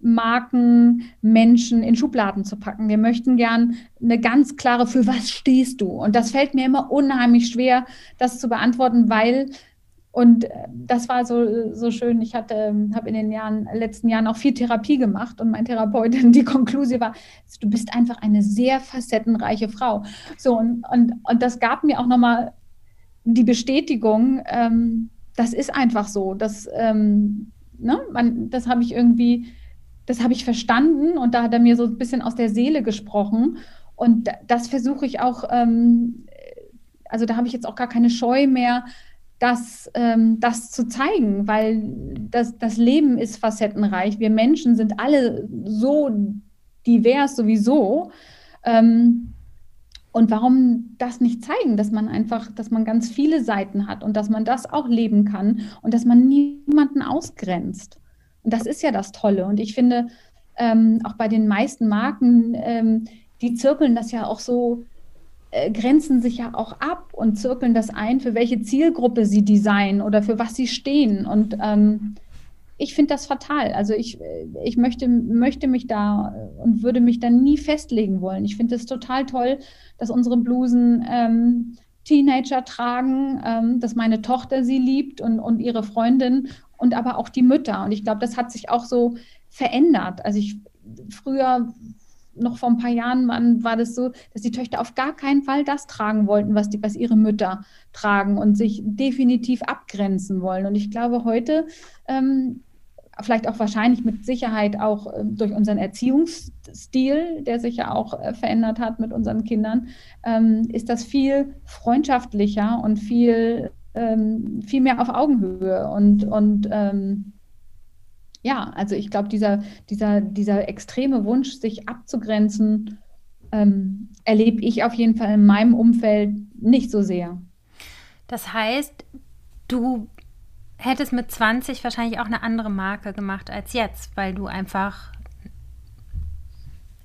Marken, Menschen in Schubladen zu packen. Wir möchten gern eine ganz klare, für was stehst du? Und das fällt mir immer unheimlich schwer, das zu beantworten, weil und äh, das war so, so schön. Ich hatte, habe in den Jahren, letzten Jahren auch viel Therapie gemacht und mein Therapeutin, die Konklusion war, du bist einfach eine sehr facettenreiche Frau. So, und, und, und das gab mir auch nochmal die Bestätigung, ähm, das ist einfach so. Das, ähm, ne, das habe ich irgendwie, das habe ich verstanden und da hat er mir so ein bisschen aus der Seele gesprochen. Und das versuche ich auch, ähm, also da habe ich jetzt auch gar keine Scheu mehr, das, ähm, das zu zeigen, weil das, das Leben ist facettenreich. Wir Menschen sind alle so divers sowieso. Ähm, und warum das nicht zeigen, dass man einfach, dass man ganz viele Seiten hat und dass man das auch leben kann und dass man niemanden ausgrenzt. Und das ist ja das Tolle. Und ich finde, ähm, auch bei den meisten Marken, ähm, die zirkeln das ja auch so äh, grenzen sich ja auch ab und zirkeln das ein, für welche Zielgruppe sie designen oder für was sie stehen. Und ähm, ich finde das fatal. Also ich, ich möchte, möchte mich da und würde mich da nie festlegen wollen. Ich finde es total toll, dass unsere Blusen ähm, Teenager tragen, ähm, dass meine Tochter sie liebt und, und ihre Freundin und aber auch die Mütter. Und ich glaube, das hat sich auch so verändert. Also ich früher noch vor ein paar Jahren waren, war das so, dass die Töchter auf gar keinen Fall das tragen wollten, was, die, was ihre Mütter tragen und sich definitiv abgrenzen wollen. Und ich glaube, heute, ähm, vielleicht auch wahrscheinlich mit Sicherheit auch äh, durch unseren Erziehungsstil, der sich ja auch äh, verändert hat mit unseren Kindern, ähm, ist das viel freundschaftlicher und viel, ähm, viel mehr auf Augenhöhe und, und ähm, ja, also ich glaube, dieser, dieser, dieser extreme Wunsch, sich abzugrenzen, ähm, erlebe ich auf jeden Fall in meinem Umfeld nicht so sehr. Das heißt, du hättest mit 20 wahrscheinlich auch eine andere Marke gemacht als jetzt, weil du einfach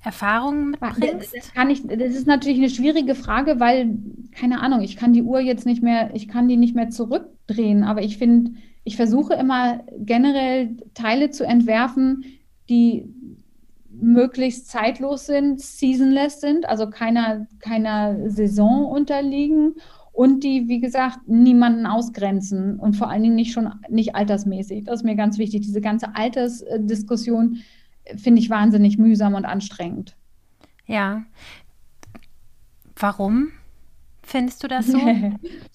Erfahrungen mitbringst? Das, kann ich, das ist natürlich eine schwierige Frage, weil, keine Ahnung, ich kann die Uhr jetzt nicht mehr, ich kann die nicht mehr zurückdrehen, aber ich finde, ich versuche immer generell Teile zu entwerfen, die möglichst zeitlos sind, seasonless sind, also keiner, keiner Saison unterliegen und die, wie gesagt, niemanden ausgrenzen und vor allen Dingen nicht schon nicht altersmäßig. Das ist mir ganz wichtig. Diese ganze Altersdiskussion finde ich wahnsinnig mühsam und anstrengend. Ja. Warum findest du das so?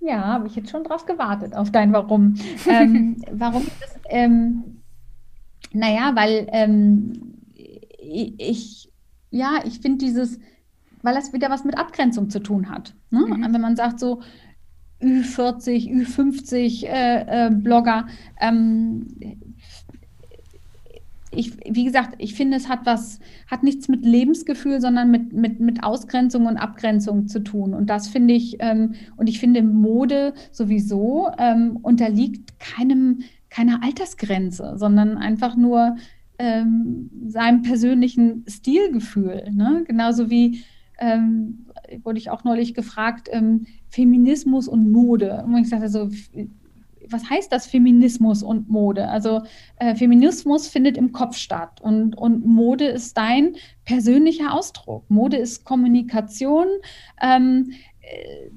Ja, habe ich jetzt schon drauf gewartet, auf dein Warum. ähm, warum das? Ähm, naja, weil ähm, ich, ja, ich finde dieses, weil das wieder was mit Abgrenzung zu tun hat. Ne? Mhm. Wenn man sagt so, Ü40, Ü50 äh, äh, Blogger, ähm, ich, wie gesagt, ich finde, es hat was, hat nichts mit Lebensgefühl, sondern mit, mit, mit Ausgrenzung und Abgrenzung zu tun. Und das finde ich, ähm, und ich finde, Mode sowieso ähm, unterliegt keinem, keiner Altersgrenze, sondern einfach nur ähm, seinem persönlichen Stilgefühl. Ne? Genauso wie ähm, wurde ich auch neulich gefragt, ähm, Feminismus und Mode. Und ich sagte so, was heißt das Feminismus und Mode? Also äh, Feminismus findet im Kopf statt und, und Mode ist dein persönlicher Ausdruck. Mode ist Kommunikation ähm, äh,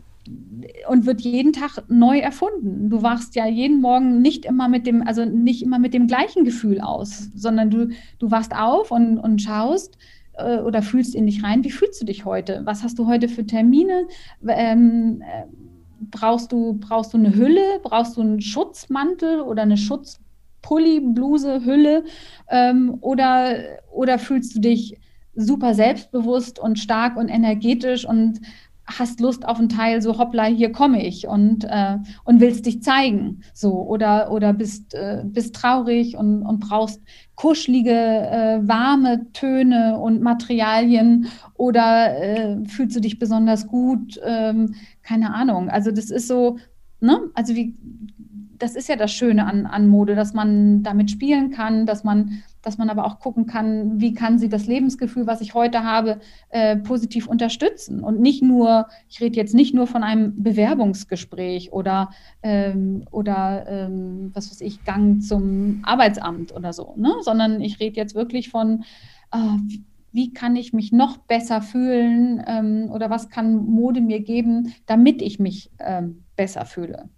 und wird jeden Tag neu erfunden. Du wachst ja jeden Morgen nicht immer mit dem, also nicht immer mit dem gleichen Gefühl aus, sondern du, du wachst auf und, und schaust, äh, oder fühlst in dich rein, wie fühlst du dich heute? Was hast du heute für Termine? Ähm, äh, brauchst du, brauchst du eine Hülle, brauchst du einen Schutzmantel oder eine Schutzpulli, Bluse, Hülle? Ähm, oder, oder fühlst du dich super selbstbewusst und stark und energetisch und hast Lust auf einen Teil, so hoppla, hier komme ich und, äh, und willst dich zeigen. So, oder, oder bist, äh, bist traurig und, und brauchst kuschelige, äh, warme Töne und Materialien oder äh, fühlst du dich besonders gut? Ähm, keine Ahnung. Also das ist so, ne? Also wie, das ist ja das Schöne an, an Mode, dass man damit spielen kann, dass man dass man aber auch gucken kann, wie kann sie das Lebensgefühl, was ich heute habe, äh, positiv unterstützen. Und nicht nur, ich rede jetzt nicht nur von einem Bewerbungsgespräch oder, ähm, oder ähm, was weiß ich, Gang zum Arbeitsamt oder so, ne? sondern ich rede jetzt wirklich von, äh, wie kann ich mich noch besser fühlen ähm, oder was kann Mode mir geben, damit ich mich ähm, besser fühle.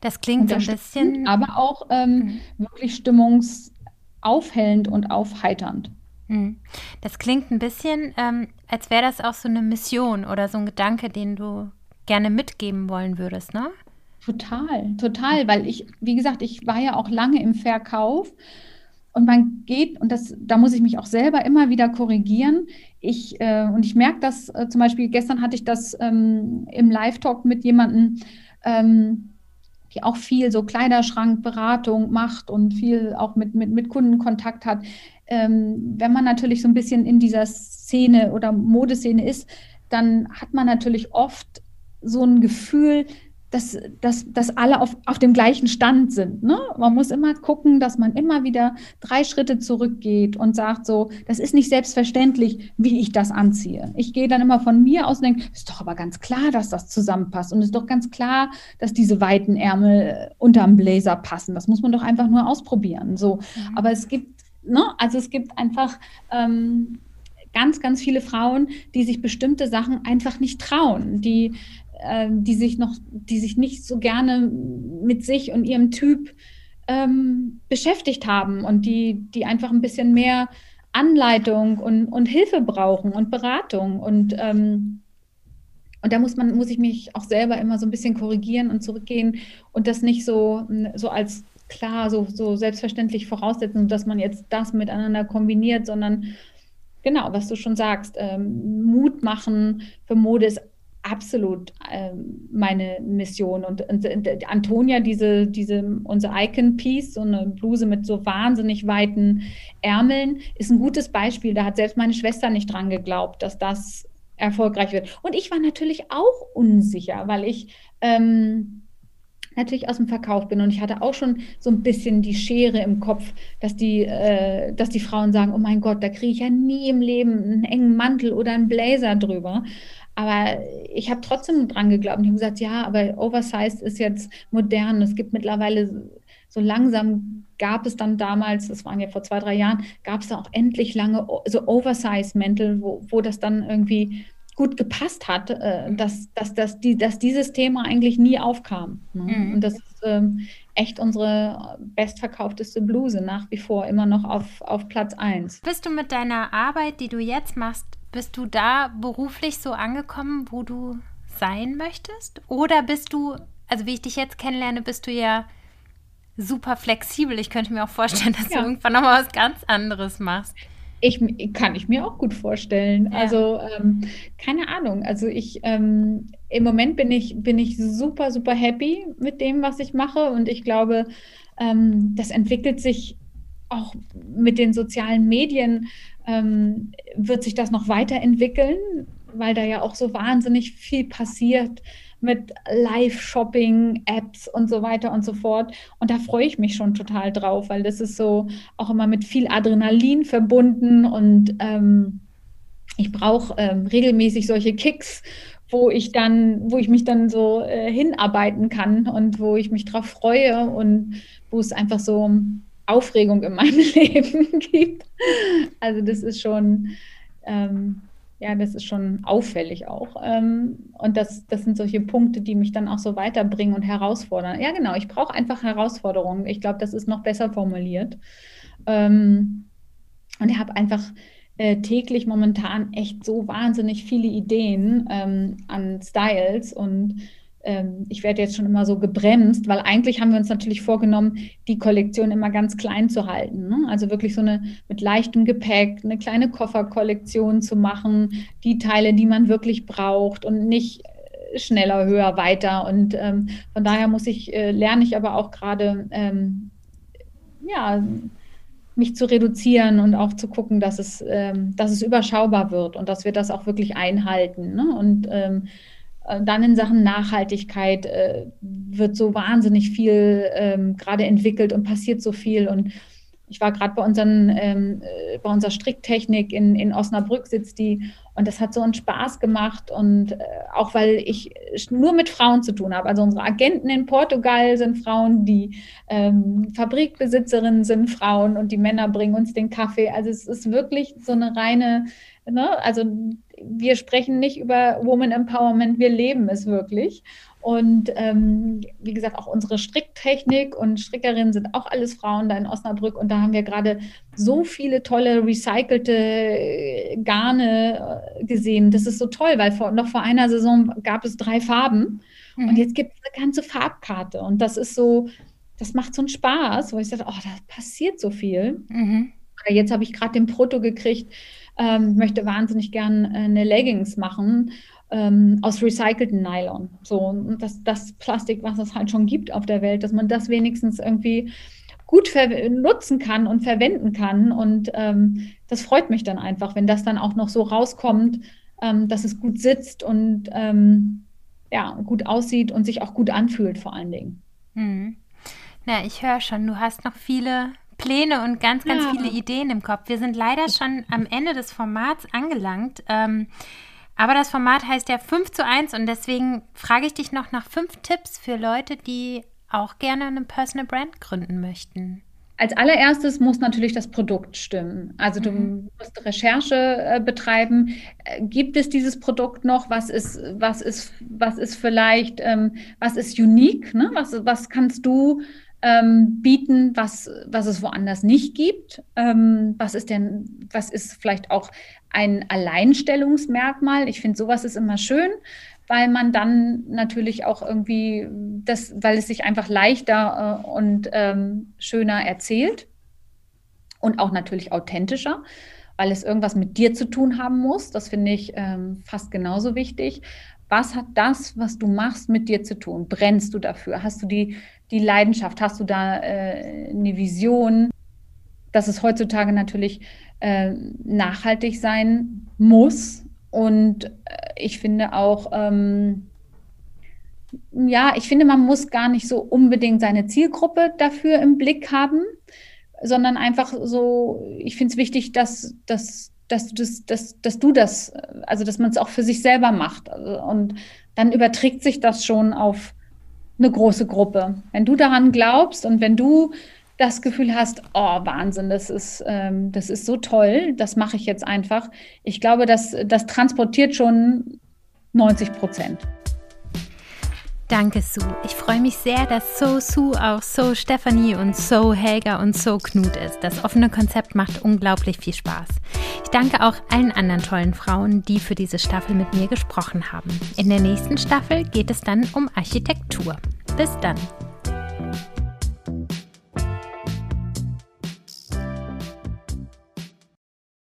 Das klingt so ein bisschen. Aber auch ähm, mhm. wirklich stimmungs aufhellend und aufheiternd. Hm. Das klingt ein bisschen, ähm, als wäre das auch so eine Mission oder so ein Gedanke, den du gerne mitgeben wollen würdest, ne? Total, total, weil ich, wie gesagt, ich war ja auch lange im Verkauf und man geht, und das, da muss ich mich auch selber immer wieder korrigieren. Ich, äh, und ich merke das äh, zum Beispiel, gestern hatte ich das ähm, im Live-Talk mit jemandem, ähm, die auch viel so Kleiderschrankberatung macht und viel auch mit, mit, mit Kunden Kontakt hat. Ähm, wenn man natürlich so ein bisschen in dieser Szene oder Modeszene ist, dann hat man natürlich oft so ein Gefühl, dass, dass, dass alle auf, auf dem gleichen Stand sind. Ne? Man muss immer gucken, dass man immer wieder drei Schritte zurückgeht und sagt so, das ist nicht selbstverständlich, wie ich das anziehe. Ich gehe dann immer von mir aus und denke, ist doch aber ganz klar, dass das zusammenpasst und ist doch ganz klar, dass diese weiten Ärmel unterm Blazer passen. Das muss man doch einfach nur ausprobieren. So, mhm. aber es gibt, ne, also es gibt einfach ähm, ganz, ganz viele Frauen, die sich bestimmte Sachen einfach nicht trauen, die ähm, die sich noch, die sich nicht so gerne mit sich und ihrem Typ ähm, beschäftigt haben und die, die einfach ein bisschen mehr Anleitung und, und Hilfe brauchen und Beratung. Und ähm, und da muss man, muss ich mich auch selber immer so ein bisschen korrigieren und zurückgehen und das nicht so, so als klar, so, so selbstverständlich voraussetzen, dass man jetzt das miteinander kombiniert, sondern genau, was du schon sagst, ähm, Mut machen für Mode ist absolut äh, meine Mission. Und, und, und, Antonia, diese, diese, unser Icon-Piece, so eine Bluse mit so wahnsinnig weiten Ärmeln, ist ein gutes Beispiel. Da hat selbst meine Schwester nicht dran geglaubt, dass das erfolgreich wird. Und ich war natürlich auch unsicher, weil ich ähm, natürlich aus dem Verkauf bin und ich hatte auch schon so ein bisschen die Schere im Kopf, dass die, äh, dass die Frauen sagen, oh mein Gott, da kriege ich ja nie im Leben einen engen Mantel oder einen Blazer drüber. Aber ich habe trotzdem dran geglaubt und ich habe gesagt, ja, aber Oversized ist jetzt modern. Es gibt mittlerweile so langsam gab es dann damals, das waren ja vor zwei, drei Jahren, gab es da auch endlich lange so Oversize-Mäntel, wo, wo das dann irgendwie gut gepasst hat, äh, dass, dass, dass, die, dass dieses Thema eigentlich nie aufkam. Ne? Mhm. Und das ist ähm, echt unsere bestverkaufteste Bluse nach wie vor immer noch auf, auf Platz 1. Bist du mit deiner Arbeit, die du jetzt machst, bist du da beruflich so angekommen, wo du sein möchtest? Oder bist du, also wie ich dich jetzt kennenlerne, bist du ja super flexibel. Ich könnte mir auch vorstellen, dass ja. du irgendwann nochmal was ganz anderes machst. Ich kann ich mir auch gut vorstellen. Ja. Also ähm, keine Ahnung. Also ich ähm, im Moment bin ich bin ich super super happy mit dem, was ich mache und ich glaube, ähm, das entwickelt sich auch mit den sozialen Medien ähm, wird sich das noch weiterentwickeln, weil da ja auch so wahnsinnig viel passiert mit Live-Shopping, Apps und so weiter und so fort. Und da freue ich mich schon total drauf, weil das ist so auch immer mit viel Adrenalin verbunden und ähm, ich brauche ähm, regelmäßig solche Kicks, wo ich dann, wo ich mich dann so äh, hinarbeiten kann und wo ich mich drauf freue und wo es einfach so Aufregung in meinem Leben gibt. Also das ist schon, ähm, ja, das ist schon auffällig auch. Ähm, und das, das sind solche Punkte, die mich dann auch so weiterbringen und herausfordern. Ja, genau, ich brauche einfach Herausforderungen. Ich glaube, das ist noch besser formuliert. Ähm, und ich habe einfach äh, täglich momentan echt so wahnsinnig viele Ideen ähm, an Styles und ich werde jetzt schon immer so gebremst, weil eigentlich haben wir uns natürlich vorgenommen, die Kollektion immer ganz klein zu halten. Ne? Also wirklich so eine mit leichtem Gepäck, eine kleine Kofferkollektion zu machen, die Teile, die man wirklich braucht und nicht äh, schneller, höher, weiter. Und ähm, von daher muss ich, äh, lerne ich aber auch gerade, ähm, ja, mich zu reduzieren und auch zu gucken, dass es, ähm, dass es überschaubar wird und dass wir das auch wirklich einhalten. Ne? Und ähm, äh, dann in Sachen Nachhaltigkeit äh, wird so wahnsinnig viel ähm, gerade entwickelt und passiert so viel. Und ich war gerade bei, ähm, äh, bei unserer Stricktechnik in, in Osnabrück sitzt die und das hat so einen Spaß gemacht und äh, auch weil ich nur mit Frauen zu tun habe. Also unsere Agenten in Portugal sind Frauen, die ähm, Fabrikbesitzerinnen sind Frauen und die Männer bringen uns den Kaffee. Also es ist wirklich so eine reine, ne? also wir sprechen nicht über Woman Empowerment, wir leben es wirklich. Und ähm, wie gesagt, auch unsere Stricktechnik und Strickerinnen sind auch alles Frauen da in Osnabrück. Und da haben wir gerade so viele tolle recycelte äh, Garne äh, gesehen. Das ist so toll, weil vor, noch vor einer Saison gab es drei Farben. Mhm. Und jetzt gibt es eine ganze Farbkarte. Und das ist so, das macht so einen Spaß, wo ich sage, oh, da passiert so viel. Mhm. Jetzt habe ich gerade den Proto gekriegt, ähm, möchte wahnsinnig gern äh, eine Leggings machen ähm, aus recycelten Nylon. So, das, das Plastik, was es halt schon gibt auf der Welt, dass man das wenigstens irgendwie gut nutzen kann und verwenden kann. Und ähm, das freut mich dann einfach, wenn das dann auch noch so rauskommt, ähm, dass es gut sitzt und ähm, ja, gut aussieht und sich auch gut anfühlt, vor allen Dingen. Hm. Na, ich höre schon, du hast noch viele Pläne und ganz, ganz ja. viele Ideen im Kopf. Wir sind leider schon am Ende des Formats angelangt. Ähm, aber das Format heißt ja 5 zu 1 und deswegen frage ich dich noch nach fünf Tipps für Leute, die auch gerne eine Personal Brand gründen möchten. Als allererstes muss natürlich das Produkt stimmen. Also du mhm. musst Recherche äh, betreiben. Äh, gibt es dieses Produkt noch? Was ist, was ist, was ist vielleicht, ähm, was ist unique? Ne? Was, was kannst du ähm, bieten, was, was es woanders nicht gibt? Ähm, was ist denn, was ist vielleicht auch ein Alleinstellungsmerkmal? Ich finde, sowas ist immer schön, weil man dann natürlich auch irgendwie das, weil es sich einfach leichter äh, und ähm, schöner erzählt und auch natürlich authentischer weil es irgendwas mit dir zu tun haben muss. Das finde ich ähm, fast genauso wichtig. Was hat das, was du machst, mit dir zu tun? Brennst du dafür? Hast du die die Leidenschaft? Hast du da äh, eine Vision, dass es heutzutage natürlich äh, nachhaltig sein muss? Und äh, ich finde auch, ähm, ja, ich finde, man muss gar nicht so unbedingt seine Zielgruppe dafür im Blick haben, sondern einfach so, ich finde es wichtig, dass, dass, dass, du das, dass, dass du das, also dass man es auch für sich selber macht. Und dann überträgt sich das schon auf, eine große Gruppe. Wenn du daran glaubst und wenn du das Gefühl hast, oh Wahnsinn, das ist, ähm, das ist so toll, das mache ich jetzt einfach. Ich glaube, das, das transportiert schon 90 Prozent. Danke, Sue. Ich freue mich sehr, dass So Sue auch So Stephanie und So Helga und So Knut ist. Das offene Konzept macht unglaublich viel Spaß. Ich danke auch allen anderen tollen Frauen, die für diese Staffel mit mir gesprochen haben. In der nächsten Staffel geht es dann um Architektur. Bis dann.